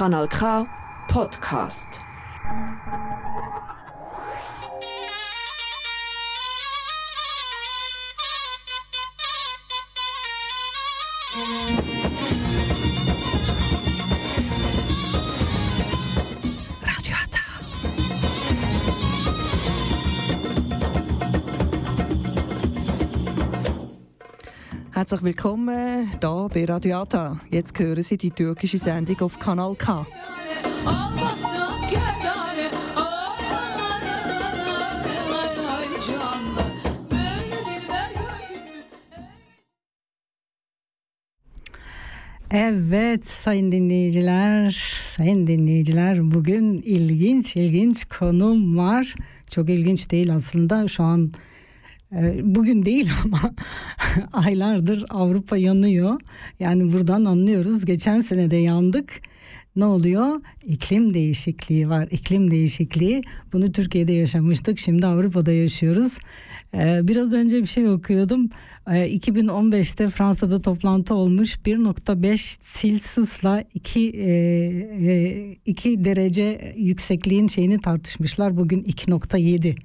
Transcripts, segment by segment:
Kanal K Podcast. Herzlich willkommen hier bei Radio Hata. Jetzt hören Sie die türkische Sendung auf Kanal K. Evet sayın dinleyiciler, sayın dinleyiciler bugün ilginç ilginç konum var. Çok ilginç değil aslında şu an bugün değil ama aylardır Avrupa yanıyor. Yani buradan anlıyoruz. Geçen sene de yandık. Ne oluyor? İklim değişikliği var. İklim değişikliği. Bunu Türkiye'de yaşamıştık. Şimdi Avrupa'da yaşıyoruz. Ee, biraz önce bir şey okuyordum. Ee, 2015'te Fransa'da toplantı olmuş. 1.5 Celsius'la 2 e, 2 derece yüksekliğin şeyini tartışmışlar. Bugün 2.7.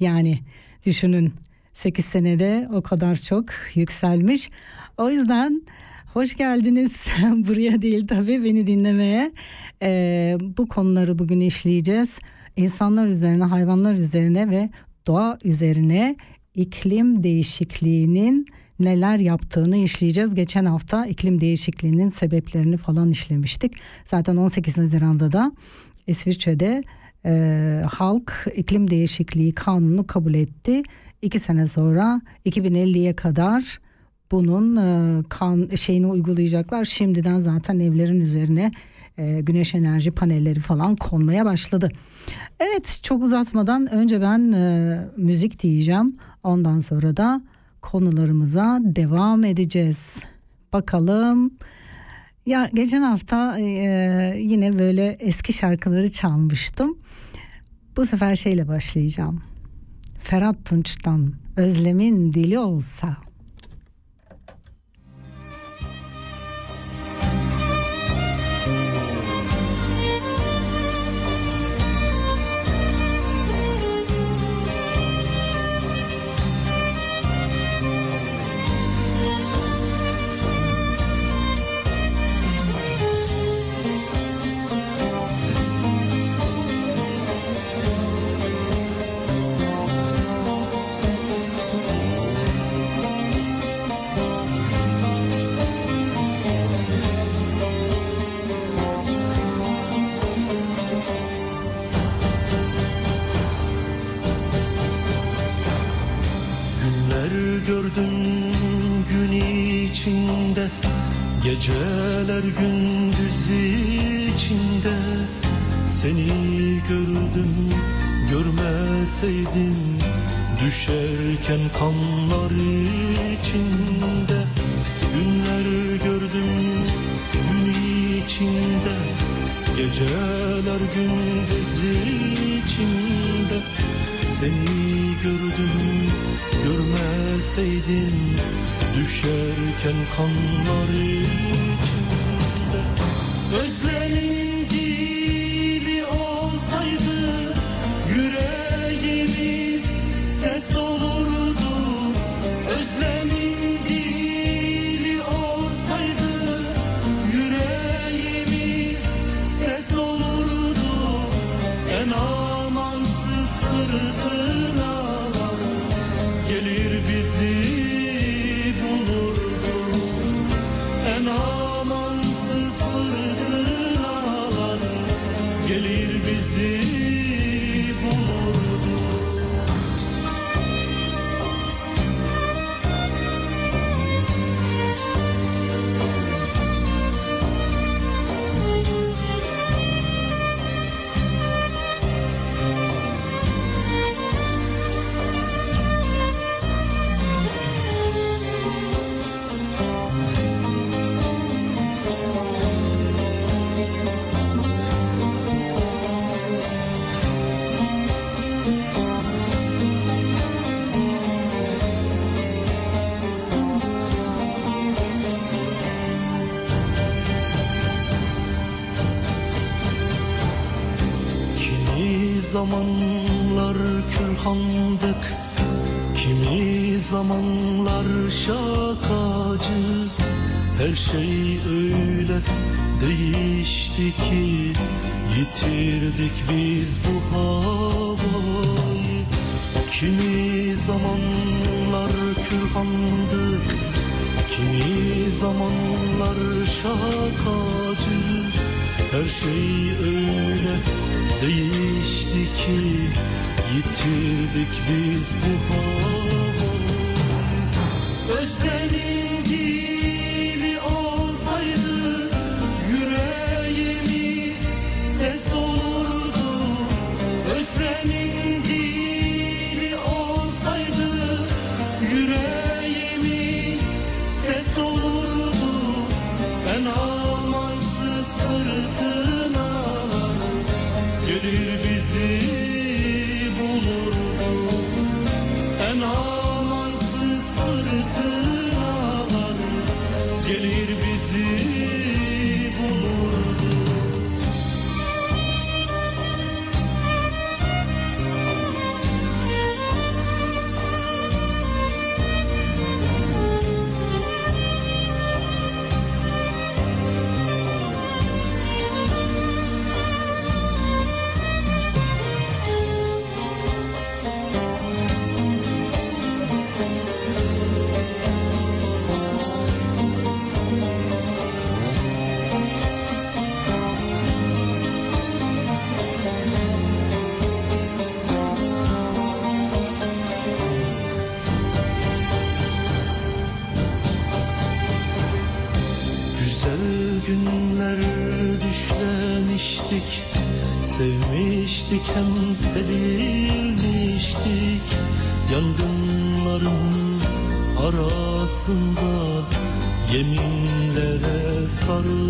Yani düşünün 8 senede o kadar çok yükselmiş. O yüzden hoş geldiniz buraya değil tabii beni dinlemeye. Ee, bu konuları bugün işleyeceğiz. İnsanlar üzerine, hayvanlar üzerine ve doğa üzerine iklim değişikliğinin neler yaptığını işleyeceğiz. Geçen hafta iklim değişikliğinin sebeplerini falan işlemiştik. Zaten 18 Haziran'da da İsviçre'de e, halk iklim değişikliği kanunu kabul etti. İki sene sonra 2050'ye kadar bunun e, kan şeyini uygulayacaklar. Şimdiden zaten evlerin üzerine e, güneş enerji panelleri falan konmaya başladı. Evet çok uzatmadan önce ben e, müzik diyeceğim. Ondan sonra da konularımıza devam edeceğiz. Bakalım. Ya geçen hafta yine böyle eski şarkıları çalmıştım. Bu sefer şeyle başlayacağım. Ferhat Tunç'tan Özlemin Dili Olsa. Gelir bizi Hem sevilmiştik Yangınların arasında Yeminlere sarılmıştık.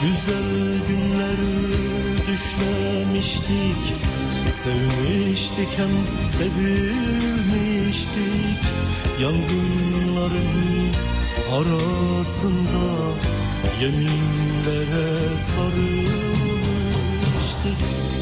Güzel günler düşlemiştik Sevmiştik hem sevilmiştik. Yangınların arasında yeminlere sarılmıştık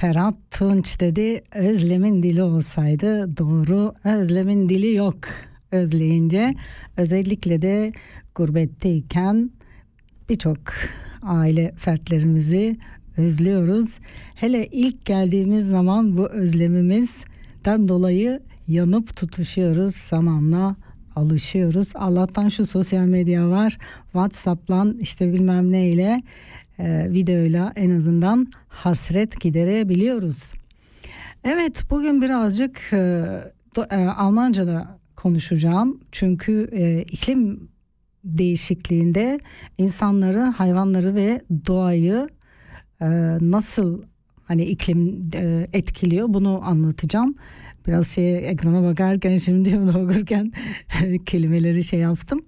Ferhat Tunç dedi özlemin dili olsaydı doğru özlemin dili yok özleyince özellikle de gurbetteyken birçok aile fertlerimizi özlüyoruz. Hele ilk geldiğimiz zaman bu özlemimizden dolayı yanıp tutuşuyoruz zamanla alışıyoruz. Allah'tan şu sosyal medya var. WhatsApp'la işte bilmem neyle e, videoyla en azından hasret giderebiliyoruz. Evet bugün birazcık e, do- e, Almanca'da konuşacağım. Çünkü e, iklim değişikliğinde insanları, hayvanları ve doğayı e, nasıl hani iklim e, etkiliyor bunu anlatacağım. Biraz şey ekrana bakarken şimdi bunu okurken kelimeleri şey yaptım.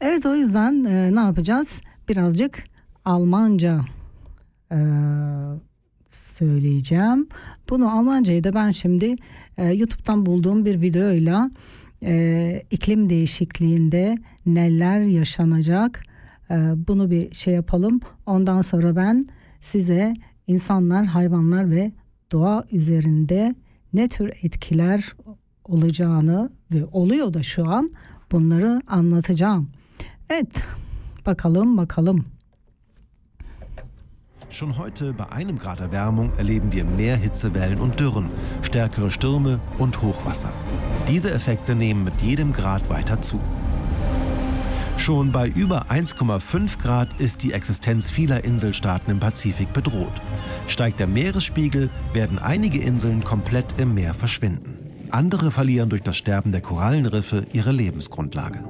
Evet o yüzden e, ne yapacağız? Birazcık Almanca e, söyleyeceğim. Bunu Almancayı da ben şimdi e, YouTube'dan bulduğum bir videoyla e, iklim değişikliğinde neler yaşanacak e, bunu bir şey yapalım. Ondan sonra ben size insanlar, hayvanlar ve doğa üzerinde ne tür etkiler olacağını ve oluyor da şu an bunları anlatacağım. Evet bakalım bakalım. Schon heute bei einem Grad Erwärmung erleben wir mehr Hitzewellen und Dürren, stärkere Stürme und Hochwasser. Diese Effekte nehmen mit jedem Grad weiter zu. Schon bei über 1,5 Grad ist die Existenz vieler Inselstaaten im Pazifik bedroht. Steigt der Meeresspiegel, werden einige Inseln komplett im Meer verschwinden. Andere verlieren durch das Sterben der Korallenriffe ihre Lebensgrundlage.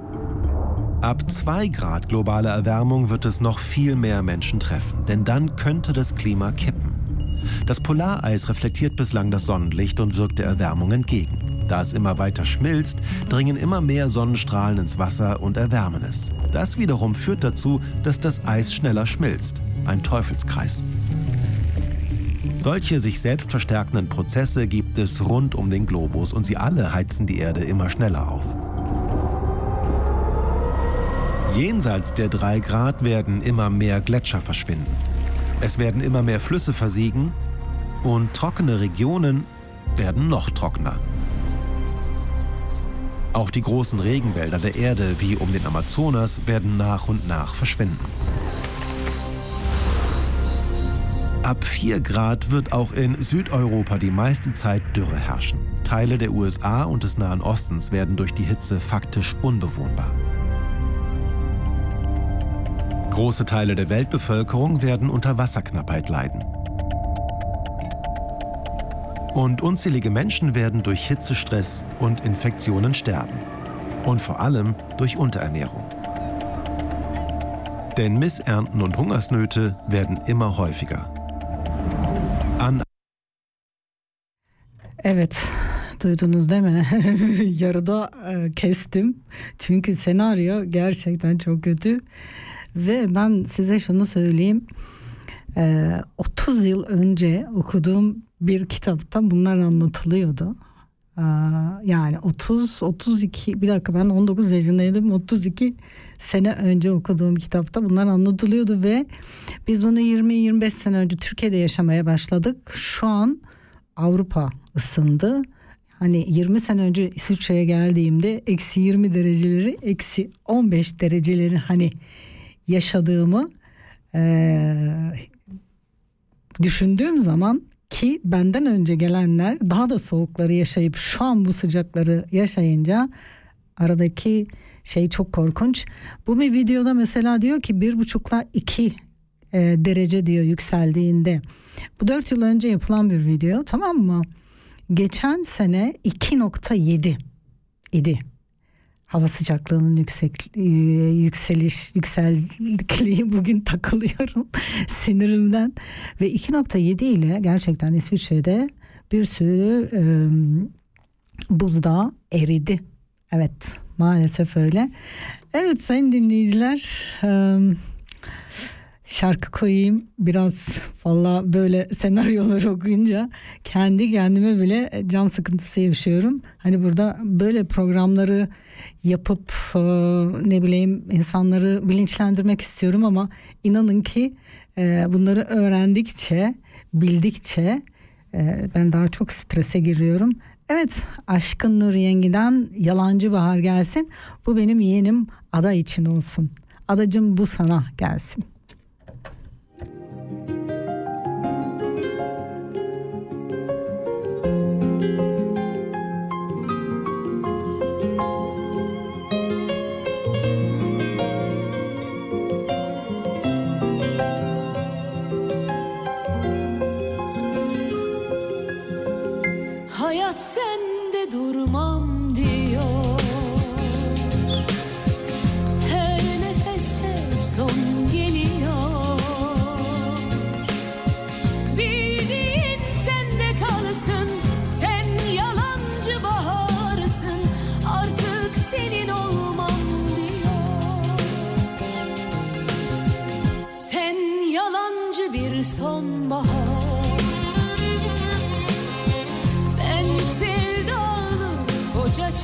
Ab 2 Grad globaler Erwärmung wird es noch viel mehr Menschen treffen, denn dann könnte das Klima kippen. Das Polareis reflektiert bislang das Sonnenlicht und wirkt der Erwärmung entgegen. Da es immer weiter schmilzt, dringen immer mehr Sonnenstrahlen ins Wasser und erwärmen es. Das wiederum führt dazu, dass das Eis schneller schmilzt. Ein Teufelskreis. Solche sich selbst verstärkenden Prozesse gibt es rund um den Globus und sie alle heizen die Erde immer schneller auf. Jenseits der 3 Grad werden immer mehr Gletscher verschwinden. Es werden immer mehr Flüsse versiegen und trockene Regionen werden noch trockener. Auch die großen Regenwälder der Erde, wie um den Amazonas, werden nach und nach verschwinden. Ab 4 Grad wird auch in Südeuropa die meiste Zeit Dürre herrschen. Teile der USA und des Nahen Ostens werden durch die Hitze faktisch unbewohnbar. Große Teile der Weltbevölkerung werden unter Wasserknappheit leiden. Und unzählige Menschen werden durch Hitzestress und Infektionen sterben. Und vor allem durch Unterernährung. Denn Missernten und Hungersnöte werden immer häufiger. An Evet, duydunuz değil mi? Yarıda e, kestim. Çünkü senaryo gerçekten çok kötü. Ve ben size şunu söyleyeyim. E, 30 yıl önce okuduğum bir kitapta bunlar anlatılıyordu. E, yani 30, 32, bir dakika ben 19 yaşındaydım. 32 sene önce okuduğum kitapta bunlar anlatılıyordu ve biz bunu 20-25 sene önce Türkiye'de yaşamaya başladık. Şu an Avrupa ısındı. Hani 20 sene önce İsviçre'ye geldiğimde eksi 20 dereceleri eksi 15 dereceleri hani yaşadığımı eee, düşündüğüm zaman ki benden önce gelenler daha da soğukları yaşayıp şu an bu sıcakları yaşayınca aradaki şey çok korkunç. Bu bir videoda mesela diyor ki bir buçukla iki e, derece diyor yükseldiğinde. Bu 4 yıl önce yapılan bir video tamam mı? Geçen sene 2.7 idi. Hava sıcaklığının yüksek e, yükseliş yüksekliği bugün takılıyorum sinirimden ve 2.7 ile gerçekten İsviçre'de bir sürü e, buzdağı eridi. Evet maalesef öyle. Evet sayın dinleyiciler e, şarkı koyayım biraz valla böyle senaryoları okuyunca kendi kendime bile can sıkıntısı yaşıyorum. Hani burada böyle programları yapıp e, ne bileyim insanları bilinçlendirmek istiyorum ama inanın ki e, bunları öğrendikçe bildikçe e, ben daha çok strese giriyorum. Evet Aşkın Nur Yengi'den Yalancı Bahar gelsin. Bu benim yeğenim Ada için olsun. Adacım bu sana gelsin.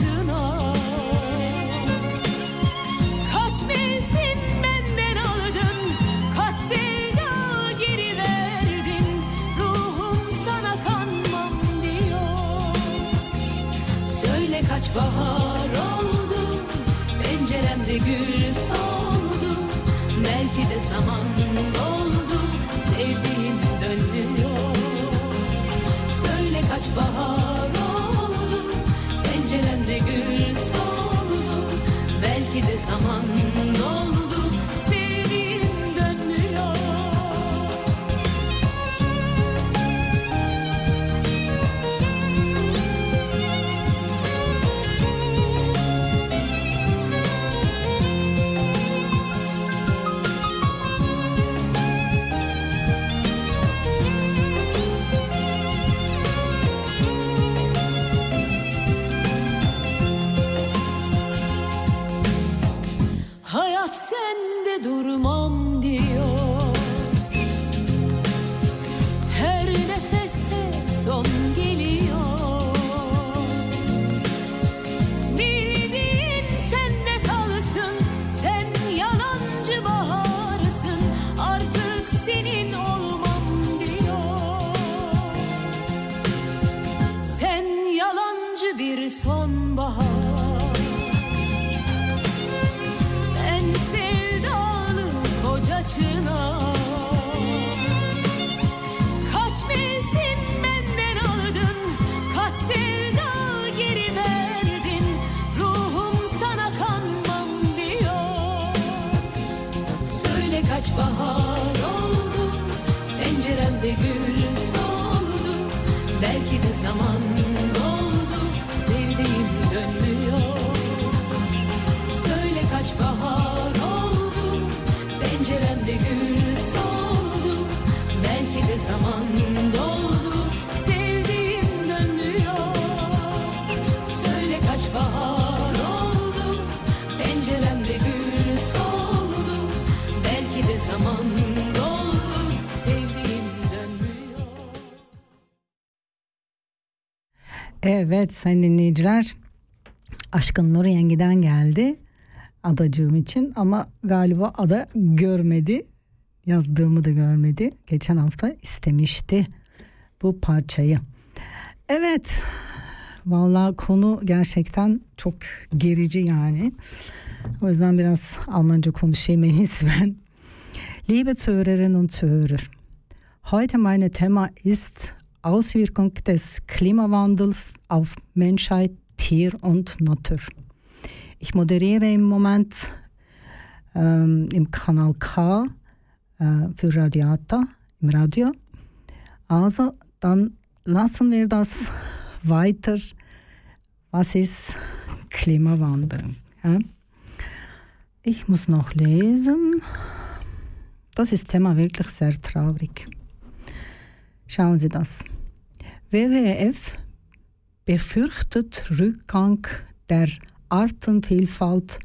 Çınar Kaç mevsim benden aldın Kaç sevda geri verdin. Ruhum sana kanmam diyor. Söyle kaç bahar oldu Penceremde gül soldu. Belki de zaman doldu Sevdiğim dönmüyor Söyle kaç bahar Penceremde gül soldu Belki de zaman doldu Evet sayın dinleyiciler. Aşkın Nur Yengi'den geldi adacığım için ama galiba ada görmedi. Yazdığımı da görmedi. Geçen hafta istemişti bu parçayı. Evet. Vallahi konu gerçekten çok gerici yani. O yüzden biraz Almanca konuşayım en iyisi ben. Liebe Zuhörerinnen und Zuhörer, heute meine Thema ist Auswirkung des Klimawandels auf Menschheit, Tier und Natur. Ich moderiere im Moment ähm, im Kanal K äh, für Radiata im Radio. Also dann lassen wir das weiter. Was ist Klimawandel? Ja? Ich muss noch lesen. Das ist Thema wirklich sehr traurig. Schauen Sie das. WWF befürchtet Rückgang der Artenvielfalt.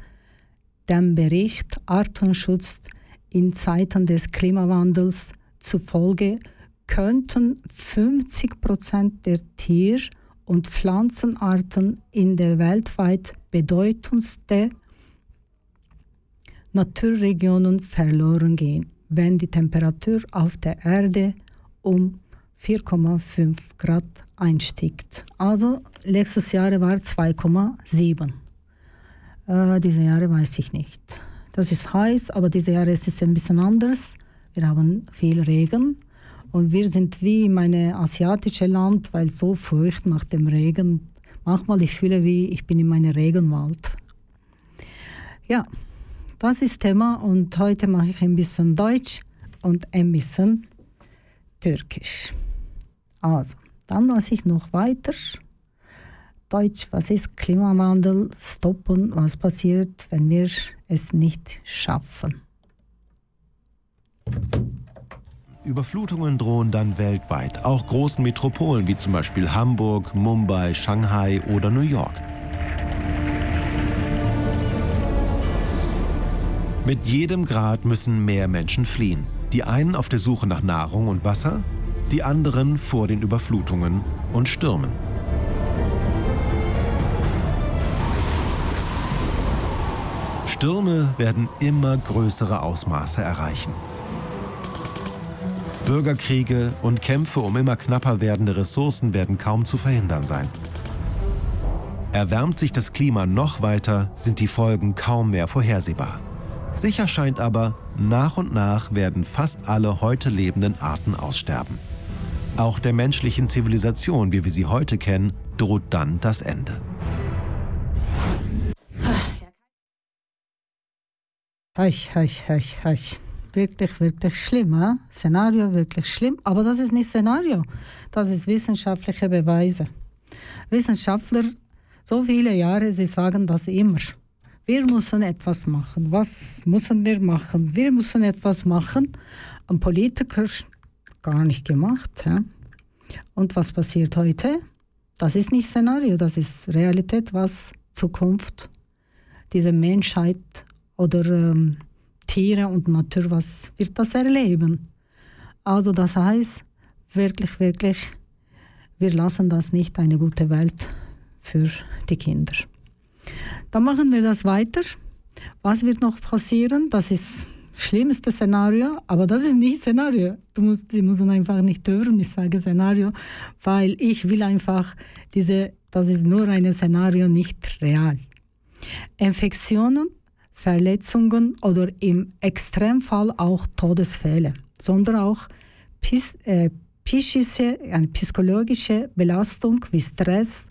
Dem Bericht Artenschutz in Zeiten des Klimawandels zufolge könnten 50 Prozent der Tier- und Pflanzenarten in der weltweit bedeutendsten Naturregionen verloren gehen, wenn die Temperatur auf der Erde um 4,5 Grad einsteigt. Also letztes Jahr war 2,7. Äh, diese Jahre weiß ich nicht. Das ist heiß, aber diese Jahre ist es ein bisschen anders. Wir haben viel Regen und wir sind wie in einem asiatischen Land, weil so furcht nach dem Regen. Manchmal ich fühle wie ich bin in meinem Regenwald. Ja, das ist Thema und heute mache ich ein bisschen Deutsch und ein bisschen Türkisch. Also, dann was ich noch weiter. Deutsch, was ist Klimawandel? Stoppen, was passiert, wenn wir es nicht schaffen? Überflutungen drohen dann weltweit, auch großen Metropolen wie zum Beispiel Hamburg, Mumbai, Shanghai oder New York. Mit jedem Grad müssen mehr Menschen fliehen. Die einen auf der Suche nach Nahrung und Wasser, die anderen vor den Überflutungen und Stürmen. Stürme werden immer größere Ausmaße erreichen. Bürgerkriege und Kämpfe um immer knapper werdende Ressourcen werden kaum zu verhindern sein. Erwärmt sich das Klima noch weiter, sind die Folgen kaum mehr vorhersehbar. Sicher scheint aber, nach und nach werden fast alle heute lebenden Arten aussterben. Auch der menschlichen Zivilisation, wie wir sie heute kennen, droht dann das Ende. Hech, hech, hech, hech. Wirklich, wirklich schlimm. He? Szenario wirklich schlimm. Aber das ist nicht Szenario. Das ist wissenschaftliche Beweise. Wissenschaftler, so viele Jahre, sie sagen das immer. Wir müssen etwas machen. Was müssen wir machen? Wir müssen etwas machen. Ein Politiker gar nicht gemacht. He? Und was passiert heute? Das ist nicht Szenario, das ist Realität, was Zukunft, diese Menschheit oder ähm, Tiere und Natur, was wird das erleben? Also das heißt, wirklich, wirklich, wir lassen das nicht eine gute Welt für die Kinder. Dann machen wir das weiter. Was wird noch passieren? Das ist schlimmste Szenario, aber das ist nicht Szenario. Du musst, Sie müssen einfach nicht hören, ich sage Szenario, weil ich will einfach diese, das ist nur ein Szenario, nicht real. Infektionen, Verletzungen oder im Extremfall auch Todesfälle, sondern auch pis, äh, psychische, eine psychologische Belastung wie Stress,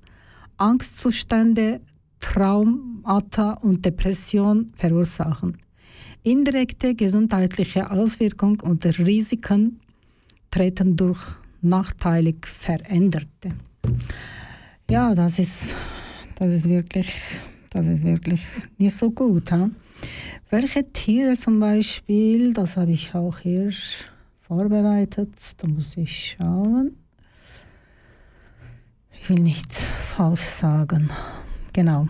Angstzustände, Traumata und Depression verursachen. Indirekte gesundheitliche Auswirkungen und Risiken Auftreten durch nachteilig veränderte. Ja, das ist, das ist wirklich, das ist wirklich nicht so gut. Ha? Welche Tiere zum Beispiel, das habe ich auch hier vorbereitet, da muss ich schauen. Ich will nicht falsch sagen. Genau.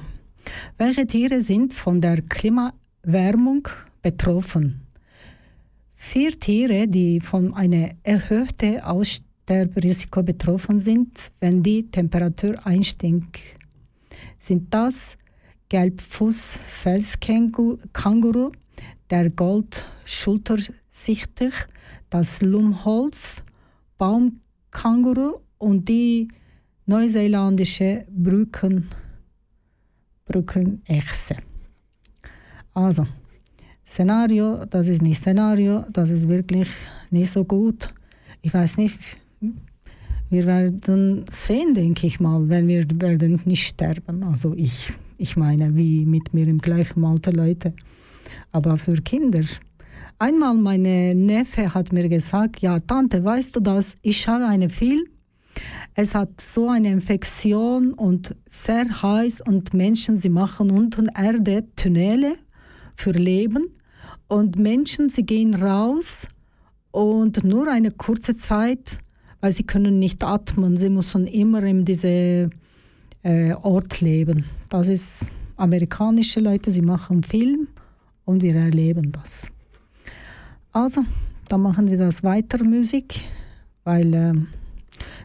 Welche Tiere sind von der Klimawärmung betroffen? Vier Tiere, die von einem erhöhten Aussterberisiko betroffen sind, wenn die Temperatur einsteigt, sind das Gelbfuß-Felskänguru, der Goldschultersichtig, das Lumholz, Baumkänguru und die neuseeländische Brücken, Brückenechse. Also, Szenario, das ist nicht Szenario, das ist wirklich nicht so gut. Ich weiß nicht, wir werden sehen, denke ich mal, wenn wir werden nicht sterben. Also ich, ich meine, wie mit mir im gleichen Alter Leute. Aber für Kinder. Einmal meine Neffe hat mir gesagt, ja Tante, weißt du das, ich schaue einen Film, es hat so eine Infektion und sehr heiß und Menschen, sie machen unten Erde Tunnele für Leben und Menschen, sie gehen raus und nur eine kurze Zeit, weil sie können nicht atmen, sie müssen immer in diesem äh, Ort leben. Das ist amerikanische Leute, sie machen Film und wir erleben das. Also, dann machen wir das weiter Musik, weil äh,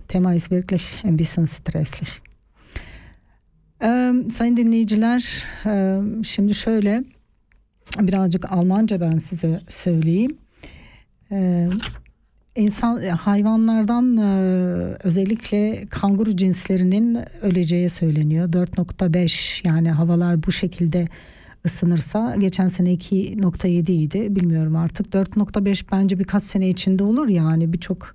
Thema ist wirklich ein bisschen stresslich. Ee, sayın dinleyiciler, e, şimdi şöyle birazcık Almanca ben size söyleyeyim. Ee, insan hayvanlardan e, özellikle kanguru cinslerinin öleceği söyleniyor. 4.5 yani havalar bu şekilde ısınırsa geçen sene 2.7 idi bilmiyorum artık 4.5 bence birkaç sene içinde olur yani birçok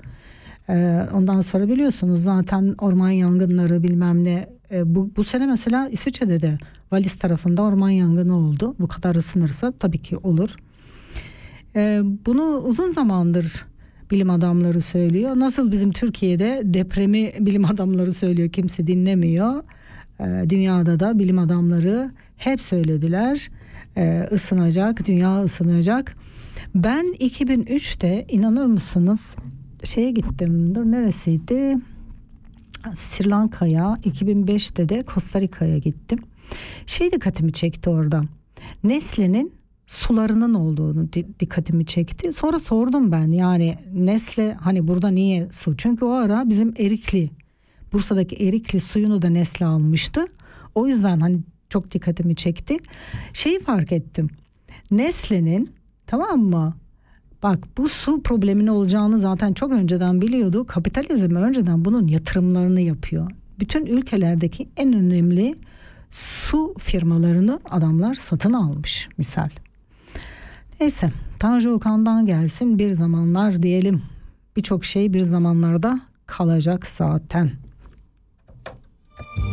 e, ondan sonra biliyorsunuz zaten orman yangınları bilmem ne e, bu, bu sene mesela İsviçre'de de Valis tarafında orman yangını oldu bu kadar ısınırsa tabii ki olur. E, bunu uzun zamandır bilim adamları söylüyor. Nasıl bizim Türkiye'de depremi bilim adamları söylüyor kimse dinlemiyor. E, dünyada da bilim adamları hep söylediler. E, ısınacak, dünya ısınacak. Ben 2003'te inanır mısınız şeye gittim. Dur neresiydi? Sri Lanka'ya 2005'te de Costa Rica'ya gittim. Şey dikkatimi çekti orada. Nesle'nin sularının olduğunu dikkatimi çekti. Sonra sordum ben yani Nesle hani burada niye su? Çünkü o ara bizim Erikli Bursa'daki Erikli suyunu da Nesle almıştı. O yüzden hani çok dikkatimi çekti. Şeyi fark ettim. Nesle'nin tamam mı? Bak bu su probleminin olacağını zaten çok önceden biliyordu. Kapitalizm önceden bunun yatırımlarını yapıyor. Bütün ülkelerdeki en önemli su firmalarını adamlar satın almış misal. Neyse Tanju Okan'dan gelsin bir zamanlar diyelim. Birçok şey bir zamanlarda kalacak zaten. Dudaklarım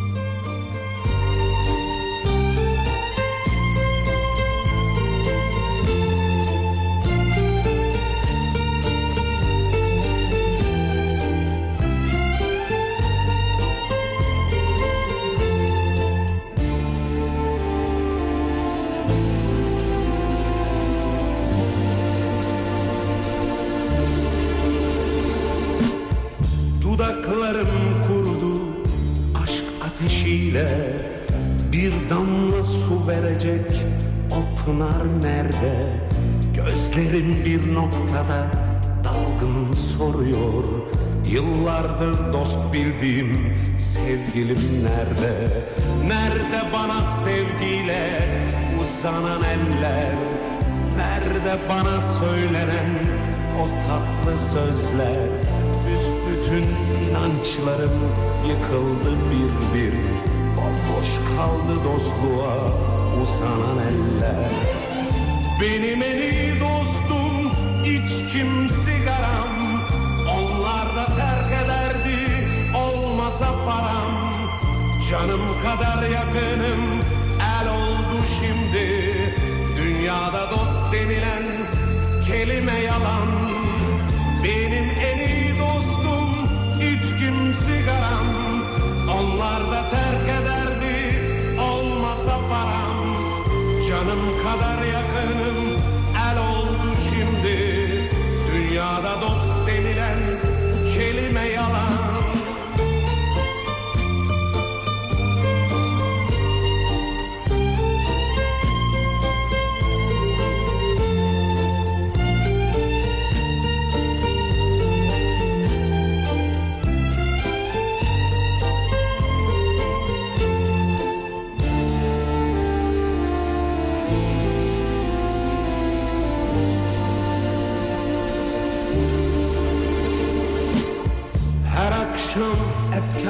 ateşiyle Bir damla su verecek o pınar nerede? Gözlerim bir noktada dalgın soruyor. Yıllardır dost bildiğim sevgilim nerede? Nerede bana sevgiyle uzanan eller? Nerede bana söylenen o tatlı sözler? Büsbütün inançlarım yıkıldı bir bir Boş kaldı dostluğa uzanan eller. Benim en iyi dostum içkim sigaram Onlar da terk ederdi olmasa param. Canım kadar yakınım el oldu şimdi. Dünyada dost denilen kelime yalan. Benim en iyi dostum içkim sigaram Onlar da terk eder Canım kadar yakınım. El oldu şimdi. Dünyada dost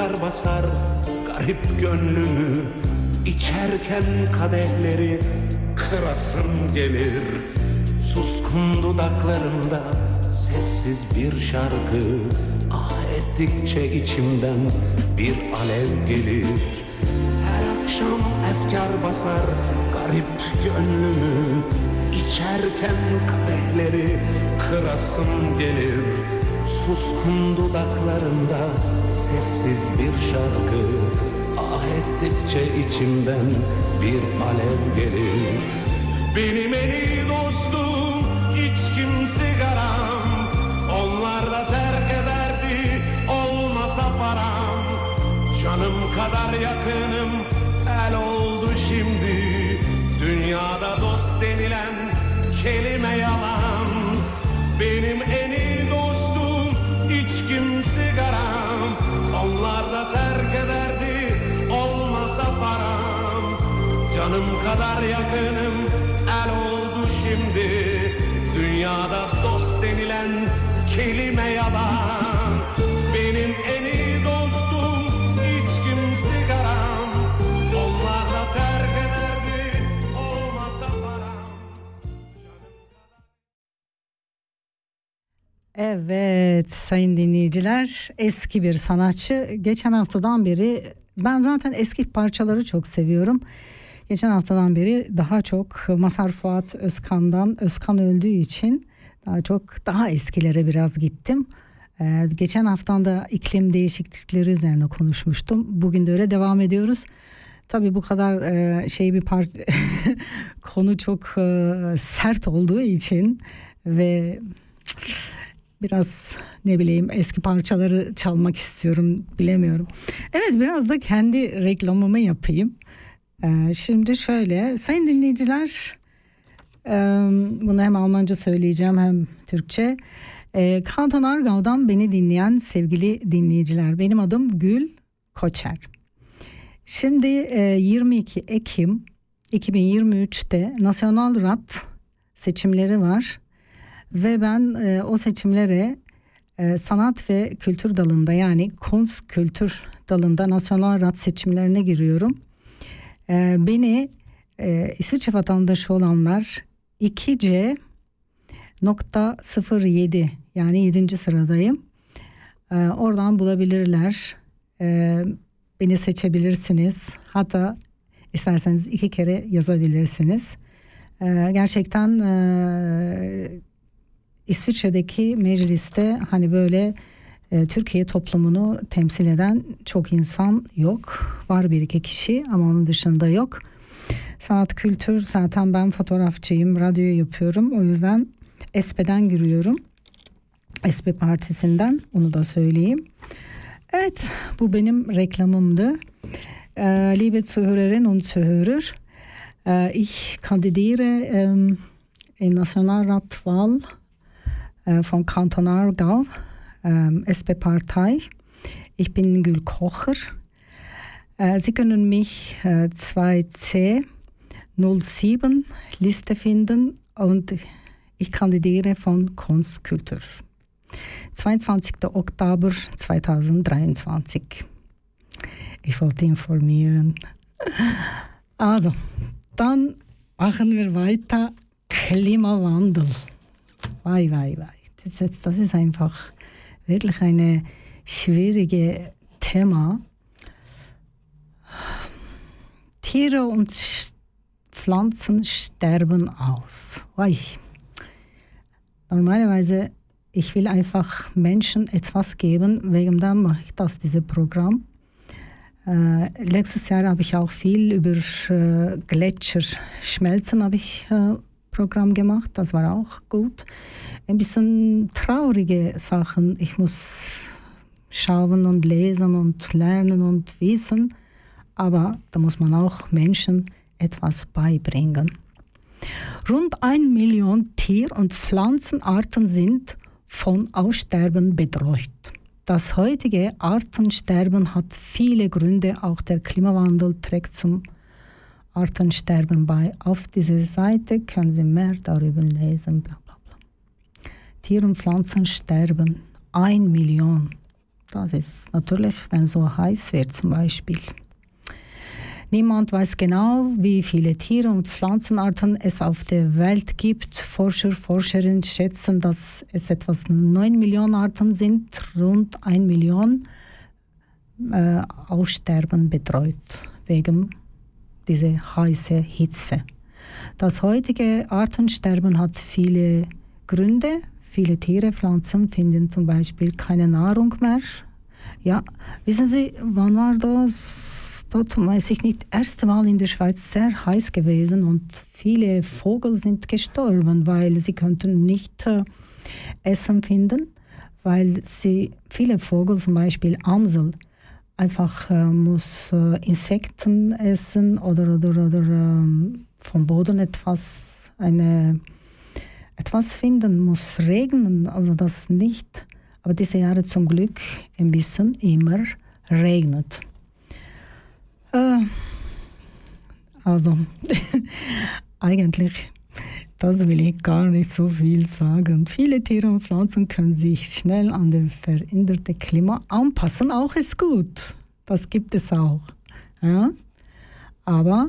efkar basar garip gönlümü İçerken kadehleri kırasım gelir. Suskun dudaklarında sessiz bir şarkı Ah ettikçe içimden bir alev gelir. Her akşam efkar basar garip gönlümü İçerken kadehleri kırasım gelir Suskun dudaklarında sessiz bir şarkı. Ah ettikçe içimden bir alev gelir. Benim en iyi dostum içkim sigaram Onlar da terk ederdi olmasa param. Canım kadar yakınım el oldu şimdi. Dünyada dost denilen kelime Canım kadar yakınım. El oldu şimdi. Dünyada dost denilen kelime yalan. Benim en iyi dostum içkim sigaram Onlar da terk ederdi olmasa param. Evet sayın dinleyiciler eski bir sanatçı. Geçen haftadan beri ben zaten eski parçaları çok seviyorum. Geçen haftadan beri daha çok Masar Fuat Özkan'dan Özkan öldüğü için daha çok daha eskilere biraz gittim. Ee, geçen haftan da iklim değişiklikleri üzerine konuşmuştum. Bugün de öyle devam ediyoruz. Tabii bu kadar e, şey bir par konu çok e, sert olduğu için ve biraz ne bileyim eski parçaları çalmak istiyorum bilemiyorum. Evet biraz da kendi reklamımı yapayım. Ee, şimdi şöyle sayın dinleyiciler e, bunu hem Almanca söyleyeceğim hem Türkçe. E, Kanton Argau'dan beni dinleyen sevgili dinleyiciler benim adım Gül Koçer. Şimdi e, 22 Ekim 2023'te Nasyonal Rat seçimleri var ve ben e, o seçimlere e, sanat ve kültür dalında yani kunst kültür dalında Nasyonal Rat seçimlerine giriyorum. E, beni e, İsviçre vatandaşı olanlar 2C nokta 07 yani 7. sıradayım. E, oradan bulabilirler. E, beni seçebilirsiniz. Hatta isterseniz iki kere yazabilirsiniz. E, gerçekten e, İsviçre'deki mecliste hani böyle e, Türkiye toplumunu temsil eden çok insan yok. Var bir iki kişi ama onun dışında yok. Sanat kültür zaten ben fotoğrafçıyım, radyo yapıyorum. O yüzden ESPE'den giriyorum. ESPE partisinden onu da söyleyeyim. Evet bu benim reklamımdı. Äh, liebe Zuhörerinnen und Zuhörer, äh, ich kandidiere ähm, im Nationalratwahl äh, von Kanton Aargau, ähm, SP-Partei. Ich bin Gül Kocher. Äh, Sie können mich äh, 2C 07 Liste finden und ich kandidiere von Kunstkultur. 22. Oktober 2023. Ich wollte informieren. Also, dann machen wir weiter. Klimawandel. Wei, wei, wei. Das ist, das ist einfach wirklich ein schwieriges Thema. Tiere und Pflanzen sterben aus. Wei. Normalerweise, ich will einfach Menschen etwas geben, wegen dem mache ich das, dieses Programm. Äh, letztes Jahr habe ich auch viel über äh, Gletscherschmelzen habe ich äh, Programm gemacht. Das war auch gut. Ein bisschen traurige Sachen. Ich muss schauen und lesen und lernen und wissen. Aber da muss man auch Menschen etwas beibringen. Rund ein Million Tier- und Pflanzenarten sind von Aussterben bedroht. Das heutige Artensterben hat viele Gründe, auch der Klimawandel trägt zum Artensterben bei. Auf dieser Seite können Sie mehr darüber lesen. Bla bla bla. Tier- und Pflanzen sterben. Ein Million. Das ist natürlich, wenn so heiß wird zum Beispiel. Niemand weiß genau, wie viele Tiere und Pflanzenarten es auf der Welt gibt. Forscher, Forscherinnen schätzen, dass es etwa 9 Millionen Arten sind, rund 1 Million äh, Aussterben bedroht wegen dieser heißen Hitze. Das heutige Artensterben hat viele Gründe. Viele Tiere, Pflanzen finden zum Beispiel keine Nahrung mehr. Ja, wissen Sie, wann war das? dort weiß ich nicht, erste Mal in der Schweiz sehr heiß gewesen und viele Vögel sind gestorben, weil sie könnten nicht äh, Essen finden, weil sie viele Vögel, zum Beispiel Amsel, einfach äh, muss äh, Insekten essen oder oder oder ähm, vom Boden etwas eine etwas finden muss regnen, also das nicht. Aber diese Jahre zum Glück ein bisschen immer regnet. Äh, also, eigentlich, das will ich gar nicht so viel sagen. Viele Tiere und Pflanzen können sich schnell an das veränderte Klima anpassen. Auch ist gut. Das gibt es auch. Ja? Aber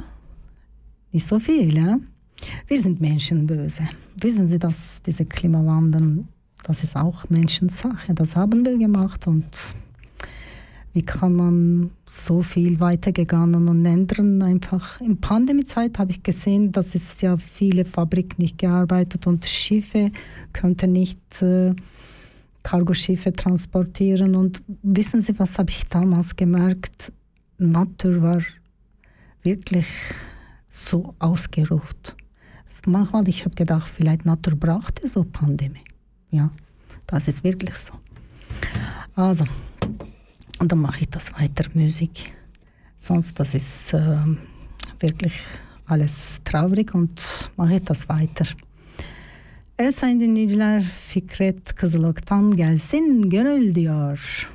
nicht so viel. Ja? Wir sind Menschen böse. Wissen Sie, dass diese Klimawandel, das ist auch Menschensache. Das haben wir gemacht und wie kann man so viel weitergegangen und ändern? Einfach in Pandemiezeit habe ich gesehen, dass es ja viele Fabriken nicht gearbeitet und Schiffe könnten nicht äh, Cargoschiffe transportieren. Und wissen Sie, was habe ich damals gemerkt? Natur war wirklich so ausgeruht. Manchmal ich habe gedacht, vielleicht Natur brauchte so Pandemie. Ja, das ist wirklich so. Also, und dann mache ich das weiter, Musik. Sonst, das ist äh, wirklich alles traurig und mache ich das weiter. Evet sayın dinleyiciler Fikret Kızılok'tan gelsin gönül diyor.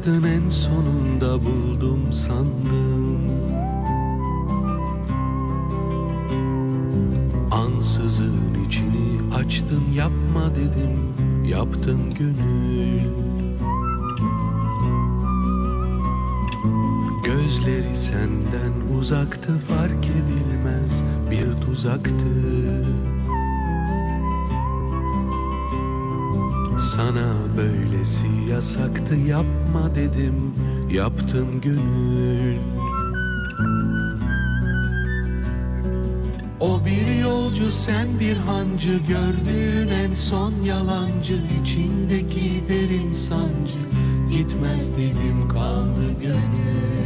Kaçtın en sonunda buldum sandım Ansızın içini açtın yapma dedim yaptın gönül Gözleri senden uzaktı fark edilmez bir tuzaktı yasaktı yapma dedim Yaptın gönül. O bir yolcu sen bir hancı Gördüğün en son yalancı içindeki derin sancı. Gitmez dedim kaldı gönül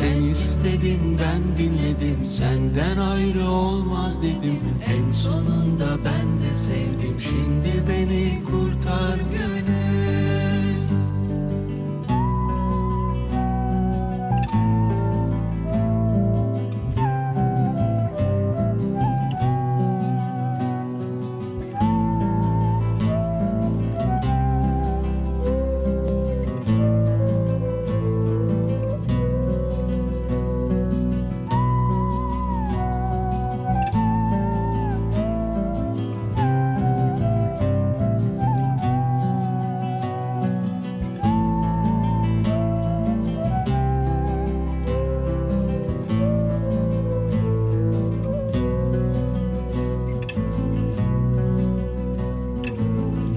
sen istedin ben dinledim. Senden ayrı olmaz dedim. En sonunda ben de sevdim. Şimdi beni kurtar gönül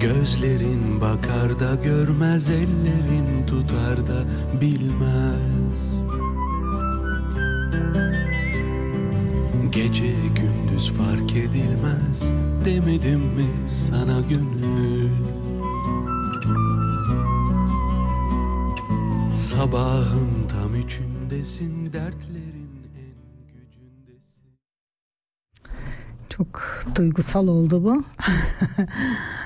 Gözlerin bakar da görmez ellerin tutar da bilmez. Gece gündüz fark edilmez demedim mi sana gönül? Sabahın tam üçündesin dertlerin en gücündesin. Çok duygusal oldu bu.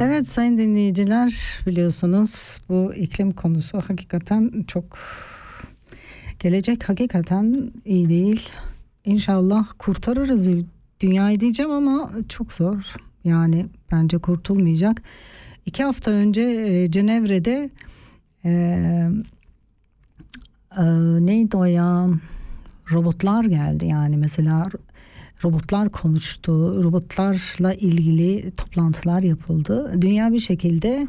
Evet sayın dinleyiciler biliyorsunuz bu iklim konusu hakikaten çok gelecek hakikaten iyi değil. İnşallah kurtarırız dünyayı diyeceğim ama çok zor. Yani bence kurtulmayacak. İki hafta önce e, Cenevre'de e, e, neydi o ya robotlar geldi yani mesela robotlar konuştu, robotlarla ilgili toplantılar yapıldı. Dünya bir şekilde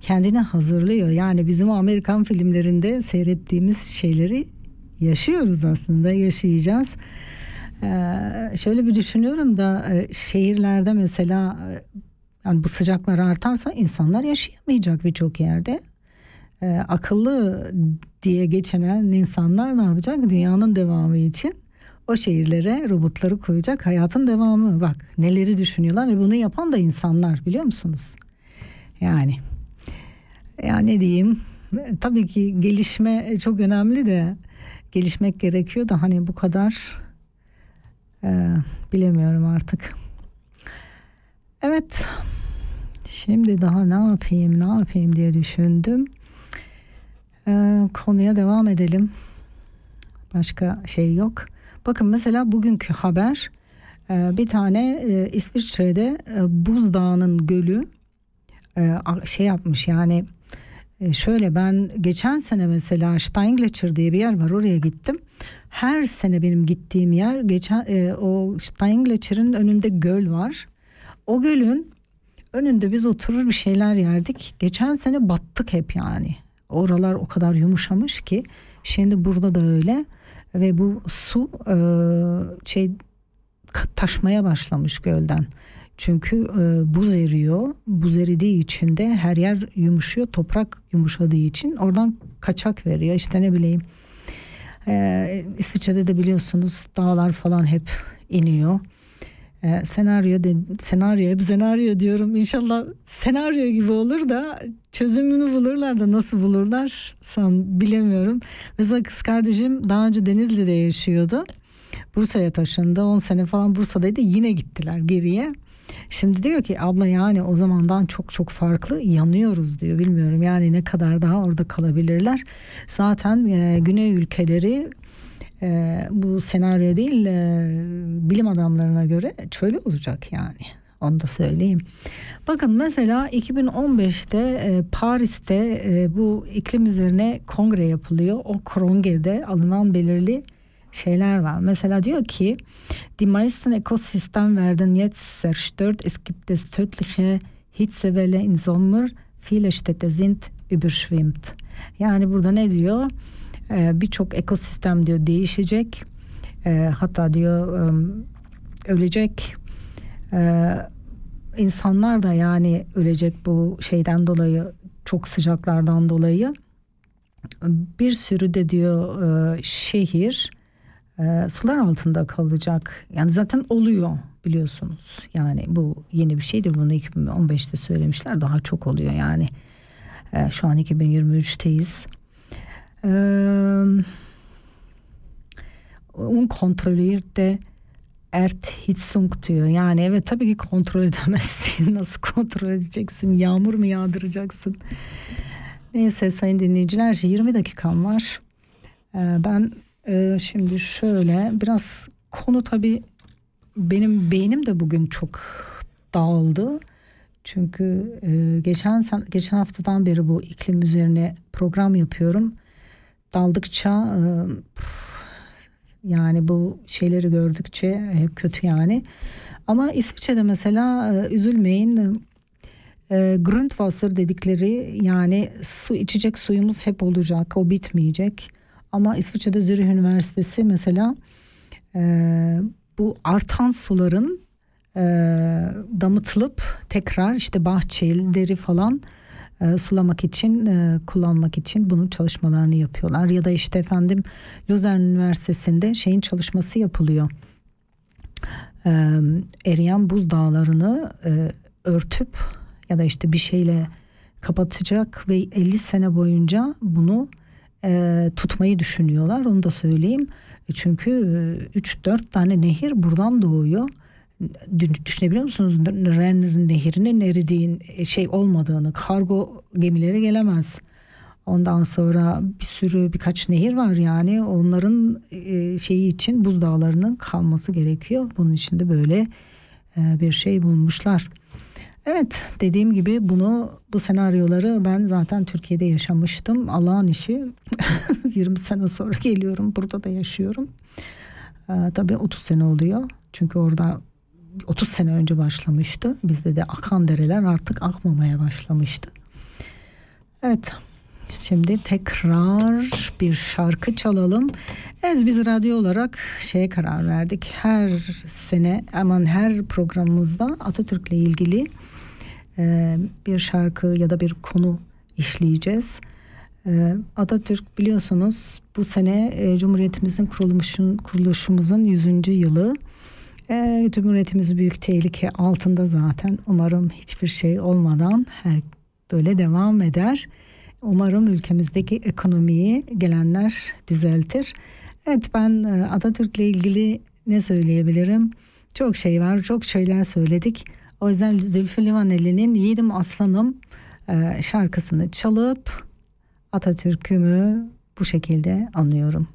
kendini hazırlıyor. Yani bizim Amerikan filmlerinde seyrettiğimiz şeyleri yaşıyoruz aslında, yaşayacağız. Ee, şöyle bir düşünüyorum da e, şehirlerde mesela e, yani bu sıcaklar artarsa insanlar yaşayamayacak birçok yerde. Ee, akıllı diye geçinen insanlar ne yapacak? Dünyanın devamı için o şehirlere robotları koyacak hayatın devamı. Bak neleri düşünüyorlar ve bunu yapan da insanlar biliyor musunuz? Yani ya ne diyeyim? Tabii ki gelişme çok önemli de gelişmek gerekiyor da hani bu kadar e, bilemiyorum artık. Evet. Şimdi daha ne yapayım ne yapayım diye düşündüm. E, konuya devam edelim. Başka şey yok. Bakın mesela bugünkü haber e, bir tane e, İsviçre'de e, buzdağının gölü şey yapmış yani şöyle ben geçen sene mesela Steinglacier diye bir yer var oraya gittim. Her sene benim gittiğim yer geçen o Steinglacier'in önünde göl var. O gölün önünde biz oturur bir şeyler yerdik. Geçen sene battık hep yani. Oralar o kadar yumuşamış ki şimdi burada da öyle ve bu su e, şey taşmaya başlamış gölden. Çünkü e, buz eriyor. Buz eridiği için de her yer yumuşuyor. Toprak yumuşadığı için oradan kaçak veriyor. İşte ne bileyim. E, İsviçre'de de biliyorsunuz dağlar falan hep iniyor. E, senaryo de, senaryo hep senaryo diyorum. İnşallah senaryo gibi olur da çözümünü bulurlar da nasıl bulurlar san bilemiyorum. Mesela kız kardeşim daha önce Denizli'de yaşıyordu. Bursa'ya taşındı. 10 sene falan Bursa'daydı. Yine gittiler geriye. Şimdi diyor ki abla yani o zamandan çok çok farklı yanıyoruz diyor. Bilmiyorum yani ne kadar daha orada kalabilirler. Zaten e, güney ülkeleri e, bu senaryo değil e, bilim adamlarına göre şöyle olacak yani. Onu da söyleyeyim. Bakın mesela 2015'te e, Paris'te e, bu iklim üzerine kongre yapılıyor. O kongrede alınan belirli şeyler var. Mesela diyor ki die meisten Ökosystem werden jetzt zerstört. Es gibt das tödliche Hitzewelle im Sommer. Viele Städte sind überschwemmt. Yani burada ne diyor? Ee, Birçok ekosistem diyor değişecek. Ee, hatta diyor ölecek. Ee, insanlar da yani ölecek bu şeyden dolayı çok sıcaklardan dolayı. Bir sürü de diyor e, şehir e, sular altında kalacak. Yani zaten oluyor biliyorsunuz. Yani bu yeni bir şeydir. Bunu 2015'te söylemişler. Daha çok oluyor yani. E, şu an 2023'teyiz. Eee un kontrollierter Erhitzung diyor. Yani evet tabii ki kontrol edemezsin. Nasıl kontrol edeceksin? Yağmur mu yağdıracaksın? Neyse sayın dinleyiciler 20 dakikam var. Ee, ben e, şimdi şöyle biraz konu tabii benim beynim de bugün çok dağıldı. Çünkü e, geçen geçen haftadan beri bu iklim üzerine program yapıyorum. Daldıkça e, yani bu şeyleri gördükçe hep kötü yani. Ama İsviçre'de mesela e, üzülmeyin. E, Grundwasser dedikleri yani su içecek suyumuz hep olacak. O bitmeyecek. Ama İsviçre'de Zürih Üniversitesi mesela bu artan suların e, damıtılıp tekrar işte bahçeleri falan e, sulamak için e, kullanmak için bunun çalışmalarını yapıyorlar. Ya da işte efendim Luzern Üniversitesi'nde şeyin çalışması yapılıyor. E, eriyen buz dağlarını örtüp ya da işte bir şeyle kapatacak ve 50 sene boyunca bunu tutmayı düşünüyorlar. Onu da söyleyeyim. Çünkü 3-4 tane nehir buradan doğuyor düşünebiliyor musunuz Ren nehrinin eridiğin e, şey olmadığını kargo gemileri gelemez ondan sonra bir sürü birkaç nehir var yani onların e, şeyi için buzdağlarının kalması gerekiyor bunun için de böyle e, bir şey bulmuşlar Evet dediğim gibi bunu bu senaryoları ben zaten Türkiye'de yaşamıştım. Allah'ın işi 20 sene sonra geliyorum burada da yaşıyorum. Ee, tabii 30 sene oluyor. Çünkü orada 30 sene önce başlamıştı. Bizde de akan dereler artık akmamaya başlamıştı. Evet şimdi tekrar bir şarkı çalalım. Evet biz radyo olarak şeye karar verdik. Her sene aman her programımızda Atatürk'le ilgili e, bir şarkı ya da bir konu işleyeceğiz. E, Atatürk biliyorsunuz bu sene e, Cumhuriyetimizin kuruluşun, kuruluşumuzun 100. yılı. E, Cumhuriyetimiz büyük tehlike altında zaten. Umarım hiçbir şey olmadan her böyle devam eder. Umarım ülkemizdeki ekonomiyi gelenler düzeltir. Evet ben e, Atatürk'le ilgili ne söyleyebilirim? Çok şey var, çok şeyler söyledik. O yüzden Zülfü Livaneli'nin Yiğidim Aslanım e, şarkısını çalıp Atatürk'ümü bu şekilde anlıyorum.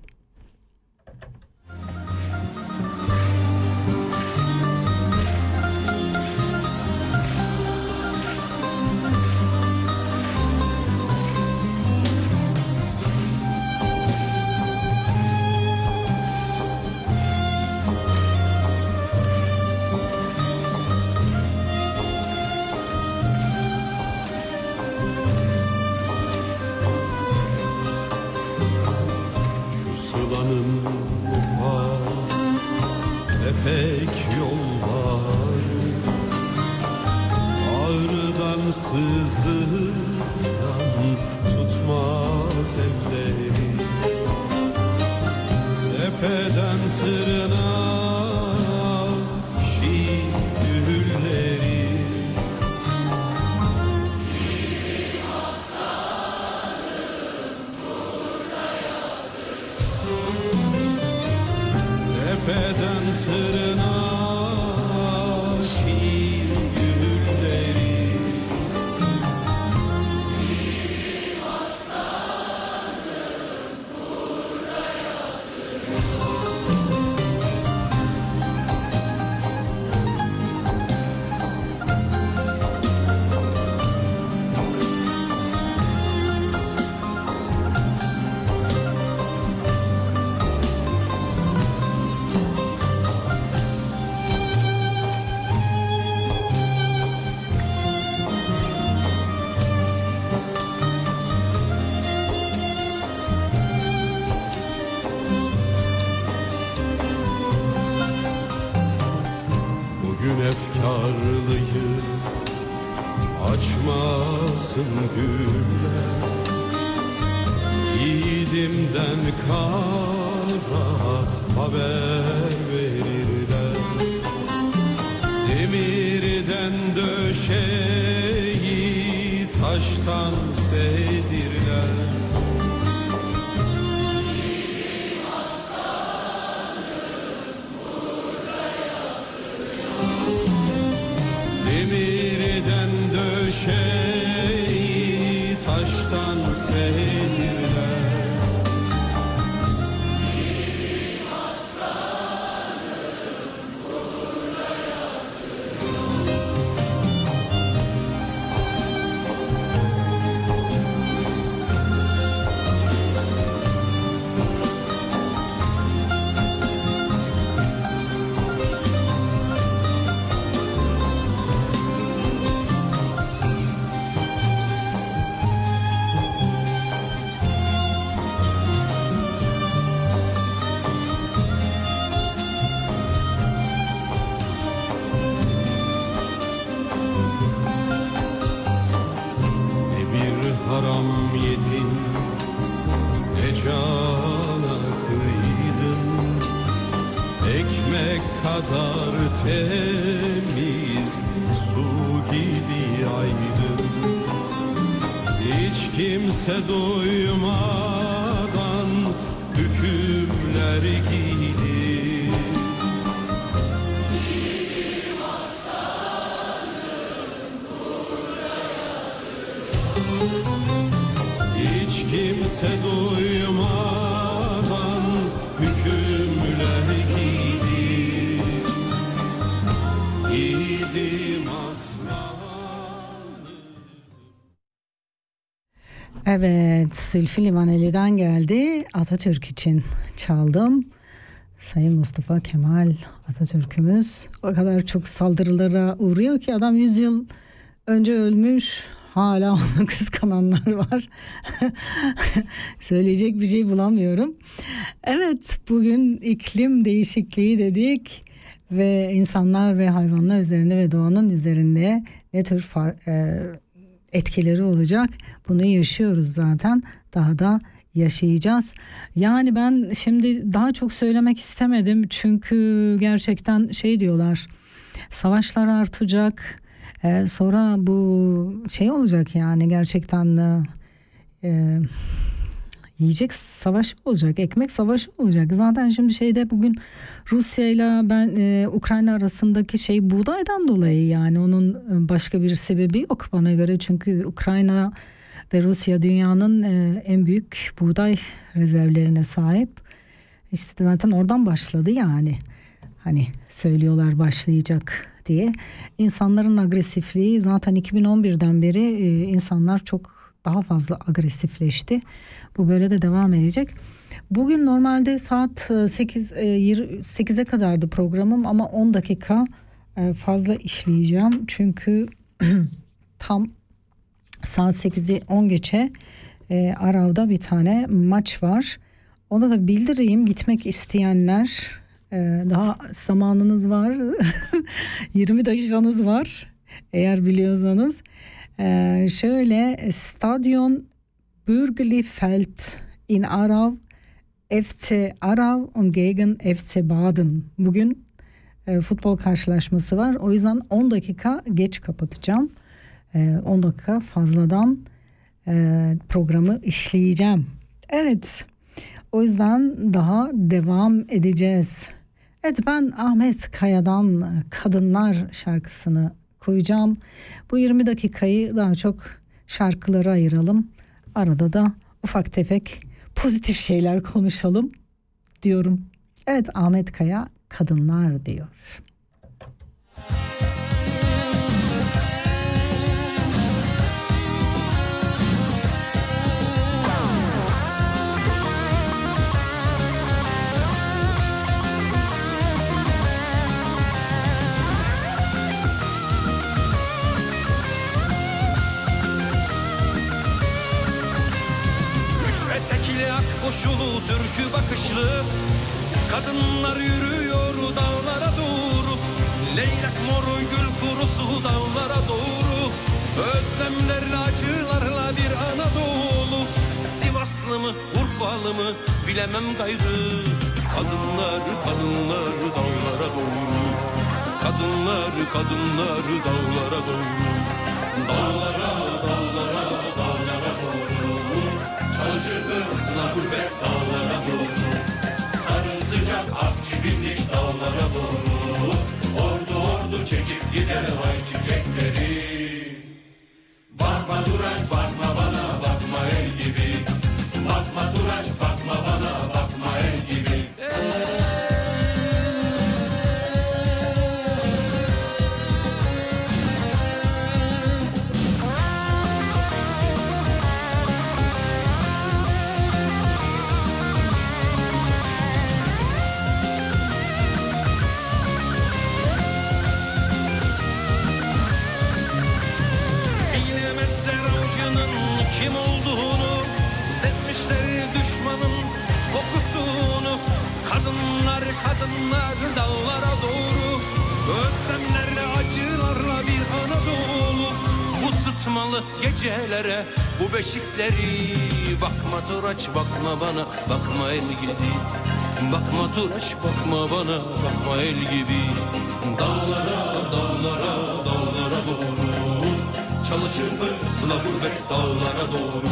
Sızıdan tutmaz elleri. Tepeden tırnağa kara haber verirler. Demirden döşeyi taştan sevdirler Evet, Sülfü Livaneli'den geldi. Atatürk için çaldım. Sayın Mustafa Kemal Atatürk'ümüz o kadar çok saldırılara uğruyor ki adam 100 yıl önce ölmüş. Hala onu kıskananlar var. Söyleyecek bir şey bulamıyorum. Evet, bugün iklim değişikliği dedik ve insanlar ve hayvanlar üzerinde ve doğanın üzerinde ne tür far- e, etkileri olacak. Bunu yaşıyoruz zaten. Daha da yaşayacağız. Yani ben şimdi daha çok söylemek istemedim çünkü gerçekten şey diyorlar. Savaşlar artacak. Ee, sonra bu şey olacak yani gerçekten e, yiyecek savaş olacak, ekmek savaşı olacak. Zaten şimdi şeyde bugün Rusya ile ben e, Ukrayna arasındaki şey buğdaydan dolayı yani onun e, başka bir sebebi yok bana göre çünkü Ukrayna ve Rusya dünyanın e, en büyük buğday rezervlerine sahip. İşte zaten oradan başladı yani. Hani söylüyorlar başlayacak diye. İnsanların agresifliği zaten 2011'den beri e, insanlar çok daha fazla agresifleşti. Bu böyle de devam edecek. Bugün normalde saat e, 8 e, yir- 8'e kadardı programım ama 10 dakika e, fazla işleyeceğim. Çünkü tam saat 8'i 10 geçe e, Arav'da bir tane maç var. Ona da bildireyim gitmek isteyenler e, daha zamanınız var 20 dakikanız var eğer biliyorsanız. E, şöyle Stadion Bürgerliefeld in Arav FC Arav und gegen FC Baden. Bugün e, futbol karşılaşması var. O yüzden 10 dakika geç kapatacağım. E, 10 dakika fazladan e, programı işleyeceğim. Evet. O yüzden daha devam edeceğiz. Evet ben Ahmet Kaya'dan Kadınlar şarkısını koyacağım. Bu 20 dakikayı daha çok şarkılara ayıralım. Arada da ufak tefek pozitif şeyler konuşalım diyorum. Evet Ahmet Kaya Kadınlar diyor. Üç ak koşulu türkü bakışlı. Kadınlar yürüyor dağlara doğru. Leylek moru gül kurusu dağlara doğru. Özlemlerle acılarla bir Anadolu. Sivaslı mı Urfalı mı bilemem gayrı. Kadınlar kadınlar dağlara doğru. Kadınlar kadınlar dağlara doğru. Dağlara dağlara gurbet dağlara doğru. Sarı sıcak akçı binlik dağlara doğru. Ordu ordu çekip gider ay çiçekleri. Bakma Turaç bakma bana bakma el gibi. Bakma Turaç bakma Kadınlar kadınlar dağlara doğru. Özlemlerle acılarla bir Anadolu. Bu sıtmalı gecelere bu beşikleri. Bakma Turaç bakma bana bakma el gibi. Bakma Turaç bakma bana bakma el gibi. Dağlara dağlara dağlara doğru. Çalı çırpı sıla gurbet dağlara doğru.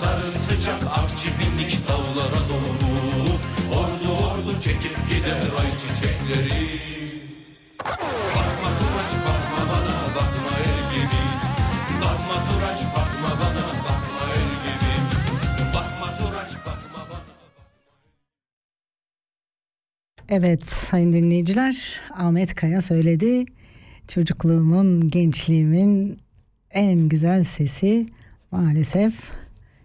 Sarı sıcak akçı bindik dağlara doğru. Ordu çekip gider ay çiçekleri Bakma turaç bakma bana bakma el gibi Bakma turaç bakma bana bakma el gibi Bakma turaç bakma bana Evet sayın dinleyiciler Ahmet Kaya söyledi. Çocukluğumun, gençliğimin en güzel sesi maalesef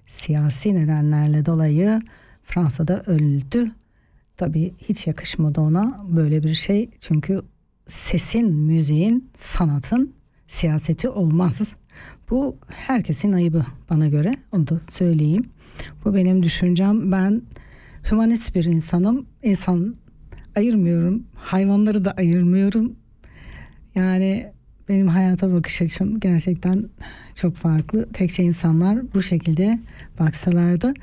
siyasi nedenlerle dolayı Fransa'da öldü. Tabii hiç yakışmadı ona böyle bir şey. Çünkü sesin, müziğin, sanatın siyaseti olmaz. Bu herkesin ayıbı bana göre. Onu da söyleyeyim. Bu benim düşüncem. Ben hümanist bir insanım. İnsan ayırmıyorum. Hayvanları da ayırmıyorum. Yani benim hayata bakış açım gerçekten çok farklı. Tekçe insanlar bu şekilde baksalardı.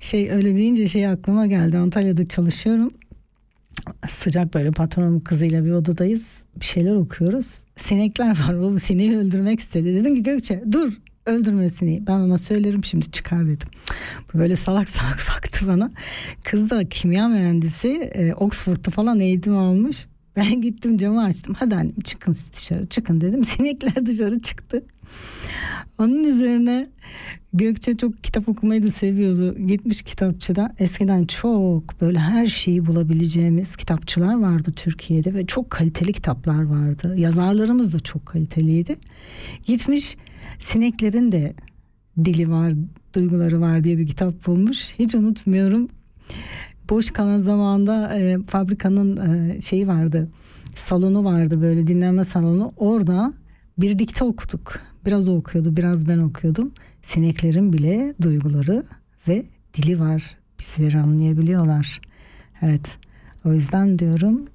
Şey öyle deyince şey aklıma geldi. Antalya'da çalışıyorum. Sıcak böyle patronum kızıyla bir odadayız. Bir şeyler okuyoruz. Sinekler var. Bu sineği öldürmek istedi. Dedim ki Gökçe dur öldürme sineği. Ben ona söylerim şimdi çıkar dedim. Böyle salak salak baktı bana. Kız da kimya mühendisi. E, Oxford'da falan eğitim almış. Ben gittim camı açtım. Hadi annem çıkın siz dışarı çıkın dedim. Sinekler dışarı çıktı. Onun üzerine Gökçe çok kitap okumayı da seviyordu. Gitmiş kitapçıda. Eskiden çok böyle her şeyi bulabileceğimiz kitapçılar vardı Türkiye'de ve çok kaliteli kitaplar vardı. Yazarlarımız da çok kaliteliydi. Gitmiş sineklerin de dili var, duyguları var diye bir kitap bulmuş. Hiç unutmuyorum. Boş kalan zamanda e, fabrikanın e, şeyi vardı. Salonu vardı böyle dinlenme salonu. Orada birlikte okuduk. Biraz o okuyordu, biraz ben okuyordum. Sineklerin bile duyguları ve dili var. Bizleri anlayabiliyorlar. Evet. O yüzden diyorum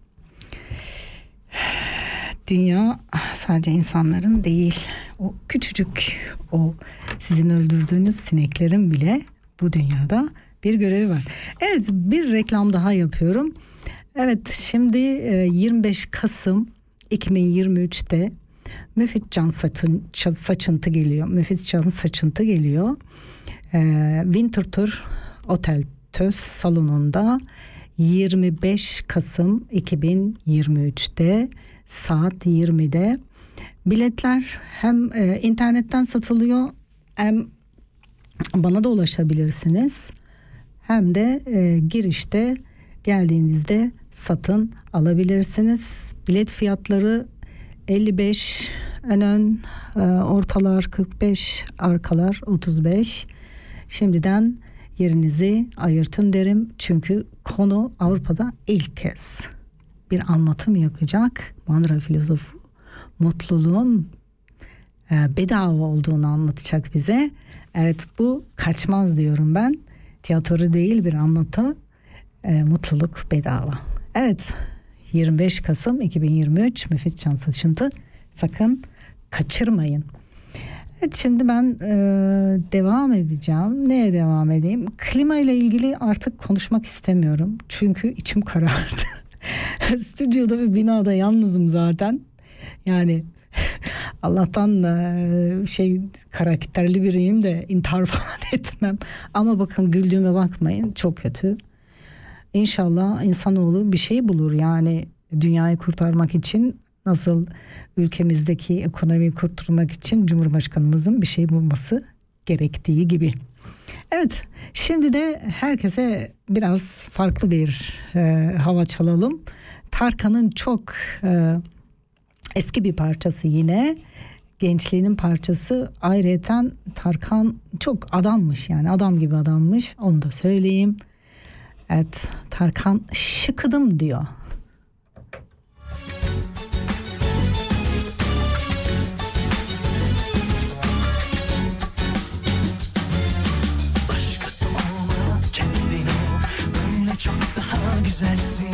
dünya sadece insanların değil. O küçücük o sizin öldürdüğünüz sineklerin bile bu dünyada bir görevi var. Evet bir reklam daha yapıyorum. Evet şimdi e, 25 Kasım 2023'te Müfit Can Saçın, Saçıntı geliyor. Müfit Can Saçıntı geliyor. Ee, Winter Tour Otel Töz salonunda 25 Kasım 2023'te saat 20'de biletler hem e, internetten satılıyor hem bana da ulaşabilirsiniz hem de e, girişte geldiğinizde satın alabilirsiniz. Bilet fiyatları 55 ön ön e, ortalar 45 arkalar 35 şimdiden yerinizi ayırtın derim. Çünkü konu Avrupa'da ilk kez. Bir anlatım yapacak Manra filozofu mutluluğun e, bedava olduğunu anlatacak bize. Evet bu kaçmaz diyorum ben tiyatro değil bir anlatı e, mutluluk bedava evet 25 Kasım 2023 Müfit Can Saçıntı sakın kaçırmayın. Evet şimdi ben e, devam edeceğim. Neye devam edeyim? Klima ile ilgili artık konuşmak istemiyorum. Çünkü içim karardı. Stüdyoda ve binada yalnızım zaten. Yani Allah'tan e, şey karakterli biriyim de intihar falan etmem. Ama bakın güldüğüme bakmayın çok kötü. İnşallah insanoğlu bir şey bulur yani dünyayı kurtarmak için nasıl ülkemizdeki ekonomiyi kurtarmak için Cumhurbaşkanımızın bir şey bulması gerektiği gibi. Evet şimdi de herkese biraz farklı bir e, hava çalalım. Tarkan'ın çok e, eski bir parçası yine. Gençliğinin parçası. Ayrıyeten Tarkan çok adammış yani. Adam gibi adammış. Onu da söyleyeyim. Evet Tarkan şıkıdım diyor. Güzelsin.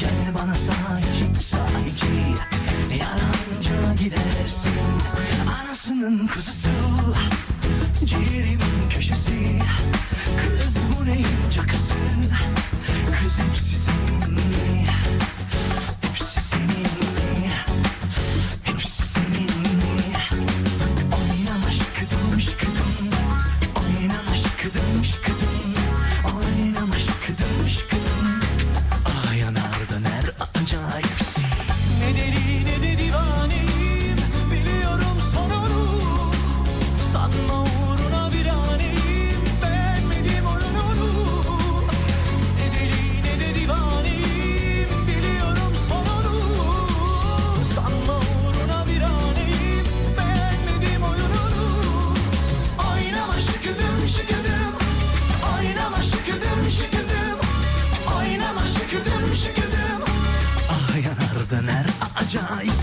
Gel bana sahici sahici gidersin Anasının kızısı Ciğerimin köşesi Kız bu neyin cakası Kız hepsi senin mi? Hepsi senin mi? Hepsi senin mi? Oynama şıkıdım şıkıdım Oynama şıkıdım şıkıdım 加一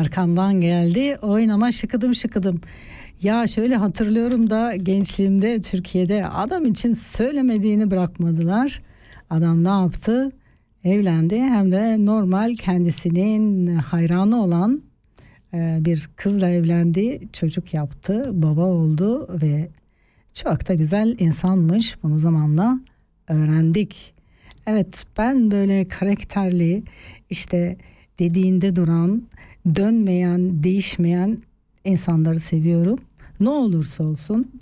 Tarkan'dan geldi. Oynama şıkıdım şıkıdım. Ya şöyle hatırlıyorum da gençliğimde Türkiye'de adam için söylemediğini bırakmadılar. Adam ne yaptı? Evlendi hem de normal kendisinin hayranı olan e, bir kızla evlendi. Çocuk yaptı, baba oldu ve çok da güzel insanmış. Bunu zamanla öğrendik. Evet ben böyle karakterli işte dediğinde duran, dönmeyen, değişmeyen insanları seviyorum. Ne olursa olsun.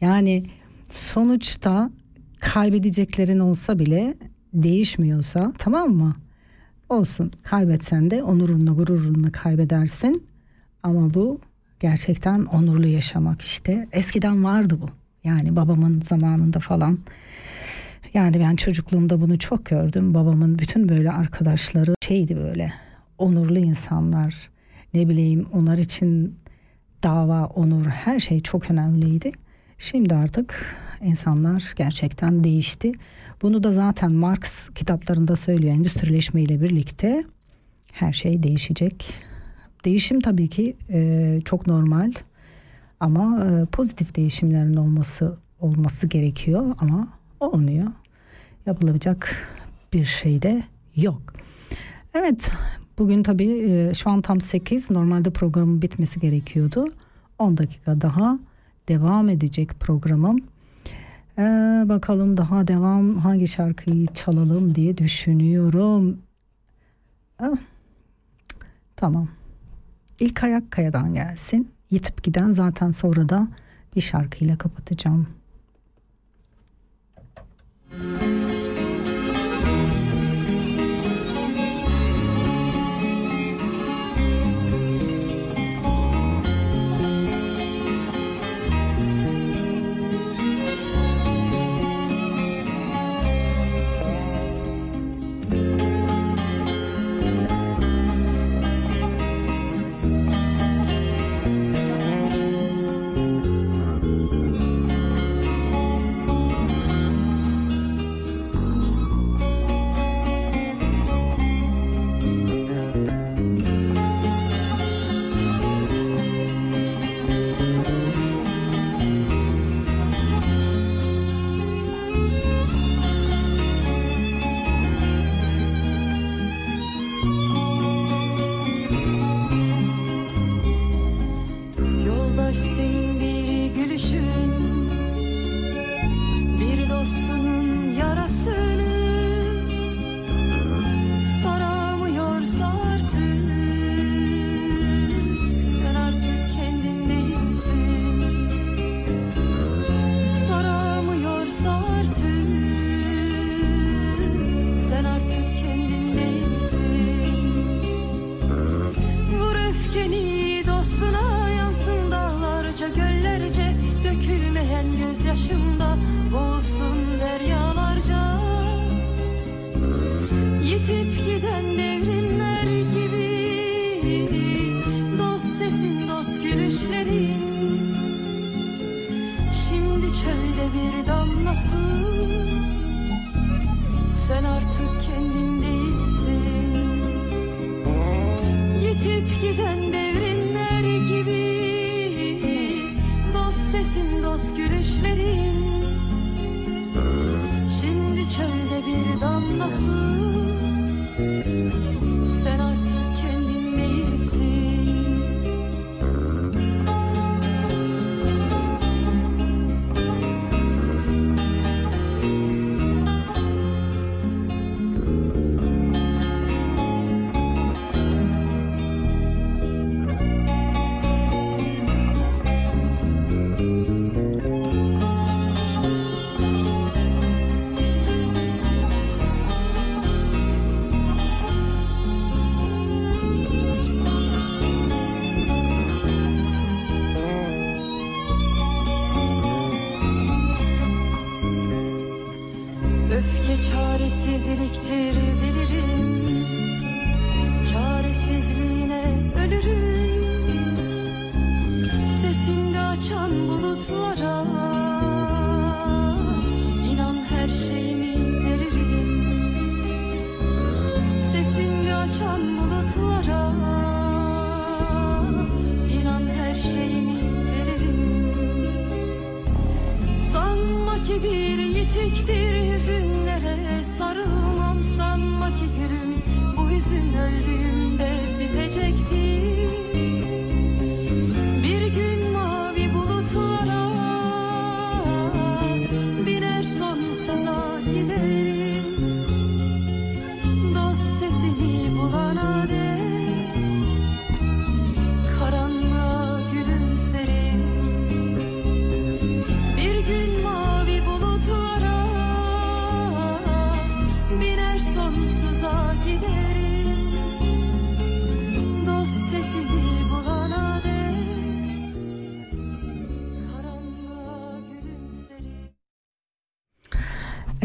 Yani sonuçta kaybedeceklerin olsa bile değişmiyorsa tamam mı? Olsun kaybetsen de onurunla gururunla kaybedersin. Ama bu gerçekten onurlu yaşamak işte. Eskiden vardı bu. Yani babamın zamanında falan. Yani ben çocukluğumda bunu çok gördüm. Babamın bütün böyle arkadaşları şeydi böyle onurlu insanlar. Ne bileyim onlar için dava, onur her şey çok önemliydi. Şimdi artık insanlar gerçekten değişti. Bunu da zaten Marx kitaplarında söylüyor. Endüstrileşme ile birlikte her şey değişecek. Değişim tabii ki e, çok normal ama e, pozitif değişimlerin olması olması gerekiyor ama olmuyor. Yapılabilecek bir şey de yok. Evet bugün tabii e, şu an tam 8 normalde programın bitmesi gerekiyordu. 10 dakika daha devam edecek programım. Ee, bakalım daha devam hangi şarkıyı çalalım diye düşünüyorum. Ah, tamam. İlk ayak kayadan gelsin. Yitip giden zaten sonra da bir şarkıyla kapatacağım. Yoldaş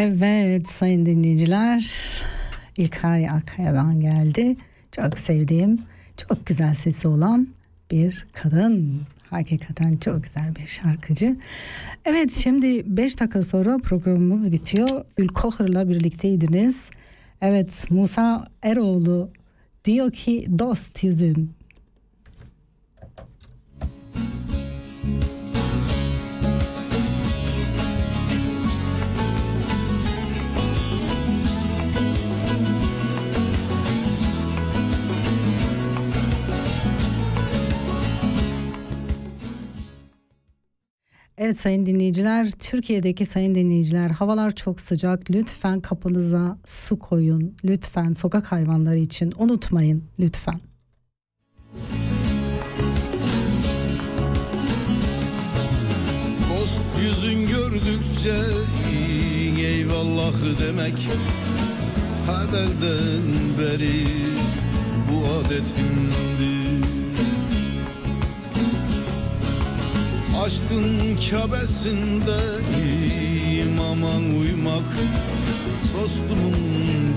Evet sayın dinleyiciler İlkay Akkaya'dan geldi. Çok sevdiğim, çok güzel sesi olan bir kadın. Hakikaten çok güzel bir şarkıcı. Evet şimdi 5 dakika sonra programımız bitiyor. Ülkohır'la birlikteydiniz. Evet Musa Eroğlu diyor ki dost yüzün. Evet sayın dinleyiciler, Türkiye'deki sayın dinleyiciler havalar çok sıcak. Lütfen kapınıza su koyun. Lütfen sokak hayvanları için unutmayın lütfen. Dost yüzün gördükçe eyvallah demek Hadelden beri bu adetimdir Aşkın kabesinde imama uymak Dostumun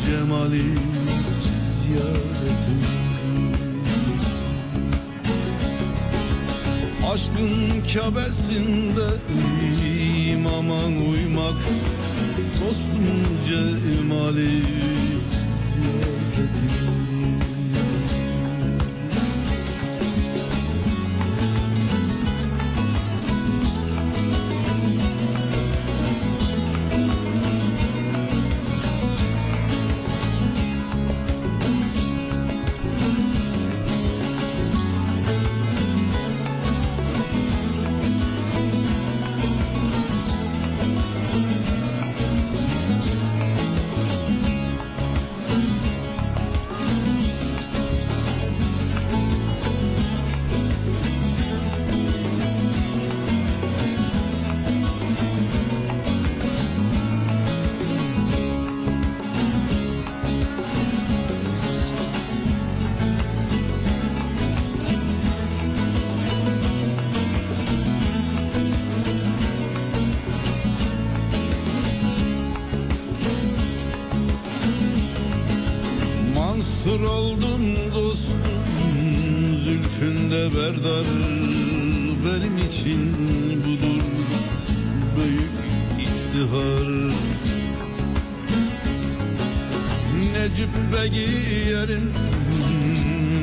cemali ziyaretimdir Aşkın kabesinde imama uymak Dostumun cemali ziyaretimdir Zülfünde berdar Benim için budur Büyük iftihar. Ne cübbe giyerim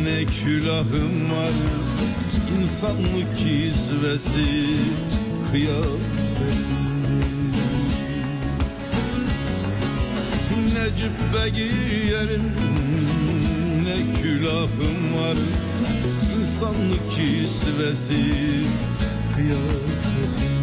Ne külahım var. İnsanlık kisvesi Kıyafetim Ne cübbe giyerim Ne külahım İnsanlık kisvesi Kıyafetim